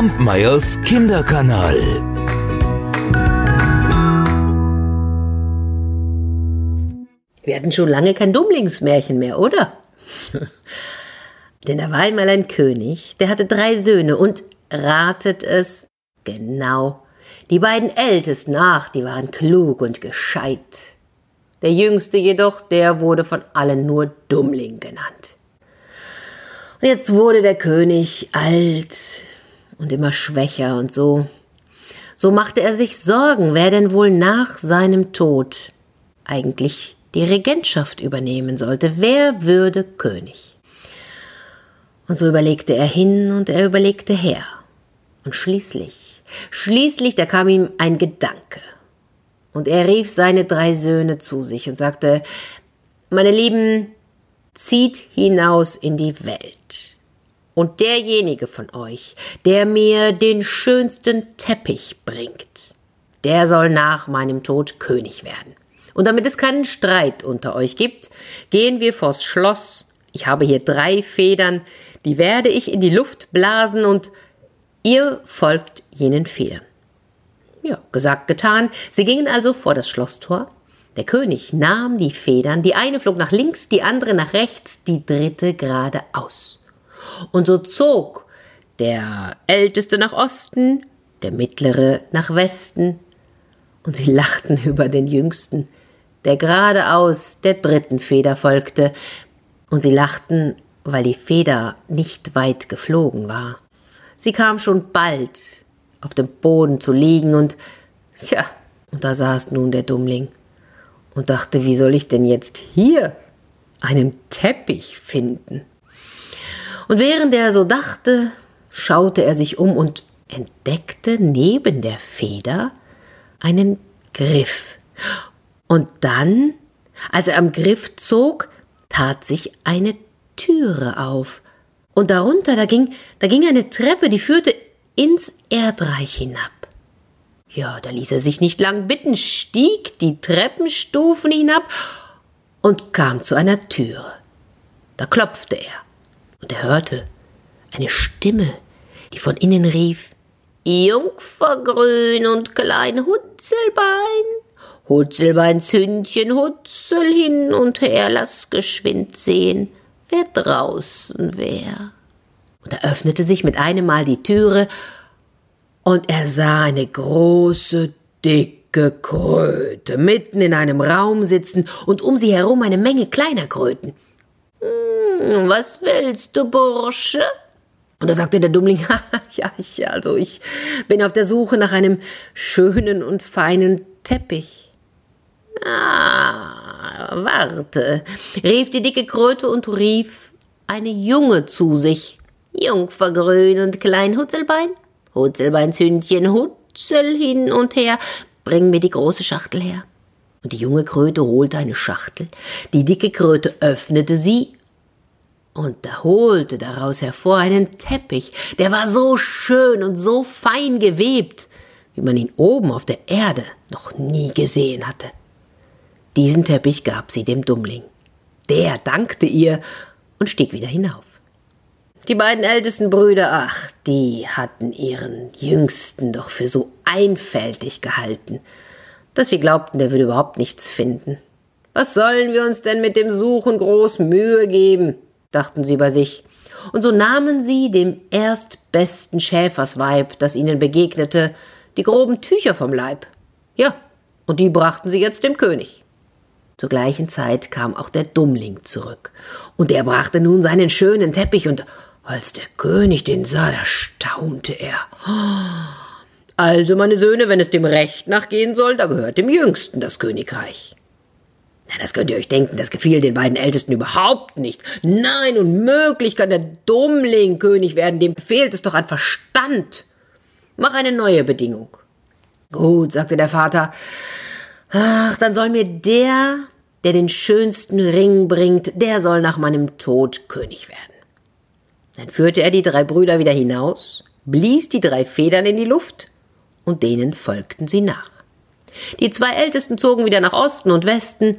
Kampmeyers Kinderkanal. Wir hatten schon lange kein Dummlingsmärchen mehr, oder? Denn da war einmal ein König, der hatte drei Söhne und ratet es genau. Die beiden Ältesten, ach, die waren klug und gescheit. Der Jüngste jedoch, der wurde von allen nur Dummling genannt. Und jetzt wurde der König alt und immer schwächer und so. So machte er sich Sorgen, wer denn wohl nach seinem Tod eigentlich die Regentschaft übernehmen sollte. Wer würde König? Und so überlegte er hin und er überlegte her. Und schließlich, schließlich, da kam ihm ein Gedanke. Und er rief seine drei Söhne zu sich und sagte, meine Lieben, zieht hinaus in die Welt. Und derjenige von euch, der mir den schönsten Teppich bringt, der soll nach meinem Tod König werden. Und damit es keinen Streit unter euch gibt, gehen wir vors Schloss. Ich habe hier drei Federn, die werde ich in die Luft blasen und ihr folgt jenen Federn. Ja, gesagt, getan. Sie gingen also vor das Schlosstor. Der König nahm die Federn, die eine flog nach links, die andere nach rechts, die dritte geradeaus. Und so zog der Älteste nach Osten, der Mittlere nach Westen, und sie lachten über den Jüngsten, der geradeaus der dritten Feder folgte, und sie lachten, weil die Feder nicht weit geflogen war. Sie kam schon bald auf dem Boden zu liegen und, tja, und da saß nun der Dummling und dachte, wie soll ich denn jetzt hier einen Teppich finden? Und während er so dachte, schaute er sich um und entdeckte neben der Feder einen Griff. Und dann, als er am Griff zog, tat sich eine Türe auf. Und darunter, da ging, da ging eine Treppe, die führte ins Erdreich hinab. Ja, da ließ er sich nicht lang bitten, stieg die Treppenstufen hinab und kam zu einer Türe. Da klopfte er, und er hörte eine Stimme, die von innen rief Jungfergrün und klein Hutzelbein, Hutzelbeins Hündchen, Hutzel hin und her, lass geschwind sehen, wer draußen wär. Und da öffnete sich mit einem Mal die Türe, und er sah eine große, dicke Kröte mitten in einem Raum sitzen und um sie herum eine Menge kleiner Kröten. Hm, was willst du, Bursche? Und da sagte der Dummling, ja, ich, also ich bin auf der Suche nach einem schönen und feinen Teppich. Ah, warte, rief die dicke Kröte und rief eine Junge zu sich. Jungfergrün und klein Hutzelbein, Hutzelbeins Hündchen, Hutzel hin und her, bring mir die große Schachtel her. Und die junge Kröte holte eine Schachtel, die dicke Kröte öffnete sie, und da holte daraus hervor einen Teppich, der war so schön und so fein gewebt, wie man ihn oben auf der Erde noch nie gesehen hatte. Diesen Teppich gab sie dem Dummling. Der dankte ihr und stieg wieder hinauf. Die beiden ältesten Brüder, ach, die hatten ihren Jüngsten doch für so einfältig gehalten, dass sie glaubten, der würde überhaupt nichts finden. Was sollen wir uns denn mit dem Suchen groß Mühe geben? Dachten sie bei sich. Und so nahmen sie dem erstbesten Schäfersweib, das ihnen begegnete, die groben Tücher vom Leib. Ja, und die brachten sie jetzt dem König. Zur gleichen Zeit kam auch der Dummling zurück, und er brachte nun seinen schönen Teppich, und als der König den sah, da staunte er. Also, meine Söhne, wenn es dem Recht nachgehen soll, da gehört dem Jüngsten das Königreich. Na, das könnt ihr euch denken, das gefiel den beiden Ältesten überhaupt nicht. Nein, unmöglich kann der Dummling König werden, dem fehlt es doch an Verstand. Mach eine neue Bedingung. Gut, sagte der Vater, Ach, dann soll mir der, der den schönsten Ring bringt, der soll nach meinem Tod König werden. Dann führte er die drei Brüder wieder hinaus, blies die drei Federn in die Luft, und denen folgten sie nach. Die zwei Ältesten zogen wieder nach Osten und Westen,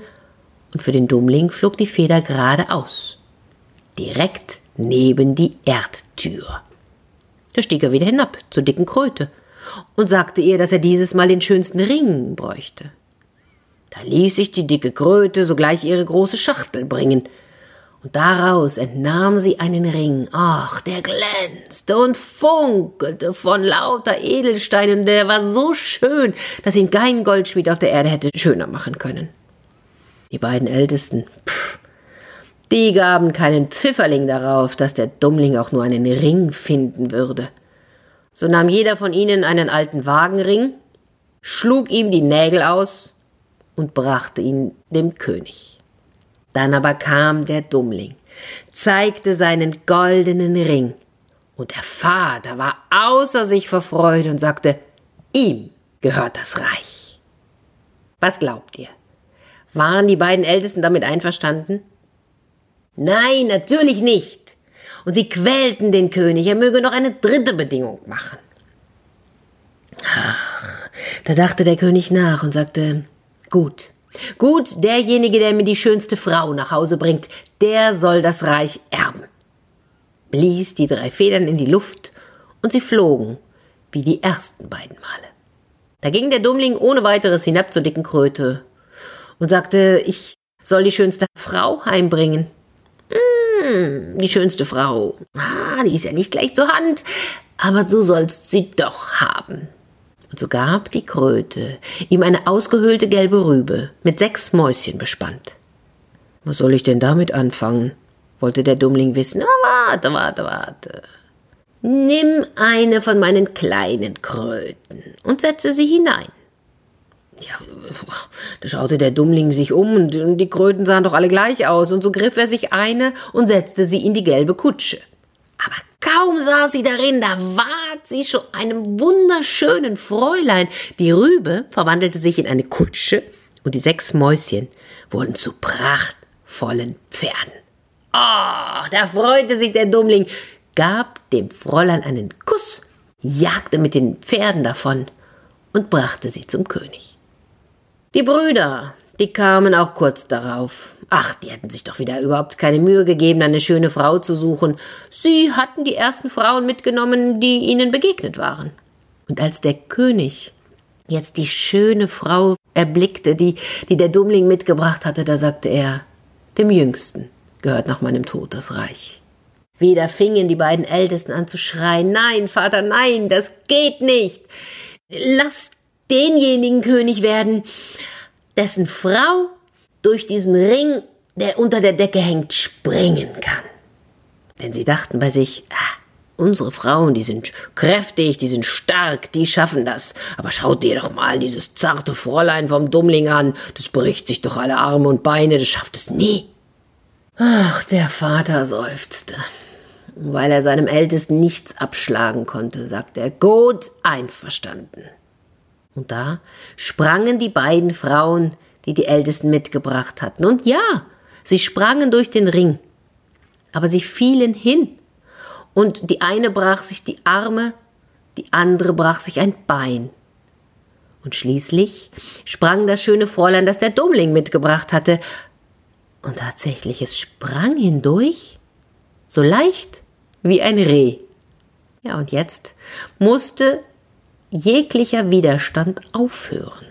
und für den Dummling flog die Feder geradeaus, direkt neben die Erdtür. Da stieg er wieder hinab zur dicken Kröte und sagte ihr, dass er dieses Mal den schönsten Ring bräuchte. Da ließ sich die dicke Kröte sogleich ihre große Schachtel bringen, und daraus entnahm sie einen Ring. Ach, der glänzte und funkelte von lauter Edelsteinen, und der war so schön, dass ihn kein Goldschmied auf der Erde hätte schöner machen können. Die beiden Ältesten, pff, die gaben keinen Pfifferling darauf, dass der Dummling auch nur einen Ring finden würde. So nahm jeder von ihnen einen alten Wagenring, schlug ihm die Nägel aus und brachte ihn dem König. Dann aber kam der Dummling, zeigte seinen goldenen Ring, und der Vater war außer sich vor Freude und sagte, ihm gehört das Reich. Was glaubt ihr? Waren die beiden Ältesten damit einverstanden? Nein, natürlich nicht. Und sie quälten den König, er möge noch eine dritte Bedingung machen. Ach, da dachte der König nach und sagte, gut, gut, derjenige, der mir die schönste Frau nach Hause bringt, der soll das Reich erben. Blies die drei Federn in die Luft und sie flogen, wie die ersten beiden Male. Da ging der Dummling ohne weiteres hinab zur dicken Kröte und sagte, ich soll die schönste Frau heimbringen. Hm, die schönste Frau. Ah, die ist ja nicht gleich zur Hand, aber so sollst sie doch haben. Und so gab die Kröte ihm eine ausgehöhlte gelbe Rübe mit sechs Mäuschen bespannt. Was soll ich denn damit anfangen? wollte der Dummling wissen. Ah, warte, warte, warte. Nimm eine von meinen kleinen Kröten und setze sie hinein. Ja, da schaute der Dummling sich um und die Kröten sahen doch alle gleich aus, und so griff er sich eine und setzte sie in die gelbe Kutsche. Aber kaum saß sie darin, da ward sie schon einem wunderschönen Fräulein. Die Rübe verwandelte sich in eine Kutsche und die sechs Mäuschen wurden zu prachtvollen Pferden. Oh, da freute sich der Dummling, gab dem Fräulein einen Kuss, jagte mit den Pferden davon und brachte sie zum König. Die Brüder, die kamen auch kurz darauf. Ach, die hätten sich doch wieder überhaupt keine Mühe gegeben, eine schöne Frau zu suchen. Sie hatten die ersten Frauen mitgenommen, die ihnen begegnet waren. Und als der König jetzt die schöne Frau erblickte, die, die der Dummling mitgebracht hatte, da sagte er, dem Jüngsten gehört nach meinem Tod das Reich. Wieder fingen die beiden Ältesten an zu schreien, nein, Vater, nein, das geht nicht. Lasst denjenigen König werden, dessen Frau durch diesen Ring, der unter der Decke hängt, springen kann. Denn sie dachten bei sich, ah, unsere Frauen, die sind kräftig, die sind stark, die schaffen das. Aber schaut dir doch mal dieses zarte Fräulein vom Dummling an, das bricht sich doch alle Arme und Beine, das schafft es nie. Ach, der Vater seufzte. Weil er seinem Ältesten nichts abschlagen konnte, sagte er, gut einverstanden. Und da sprangen die beiden Frauen, die die Ältesten mitgebracht hatten. Und ja, sie sprangen durch den Ring. Aber sie fielen hin. Und die eine brach sich die Arme, die andere brach sich ein Bein. Und schließlich sprang das schöne Fräulein, das der Dummling mitgebracht hatte. Und tatsächlich, es sprang hindurch, so leicht wie ein Reh. Ja, und jetzt musste jeglicher Widerstand aufhören.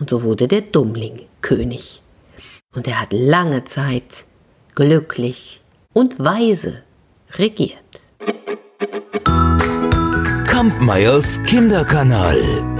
Und so wurde der Dummling König. Und er hat lange Zeit glücklich und weise regiert. Kampmeyers Kinderkanal.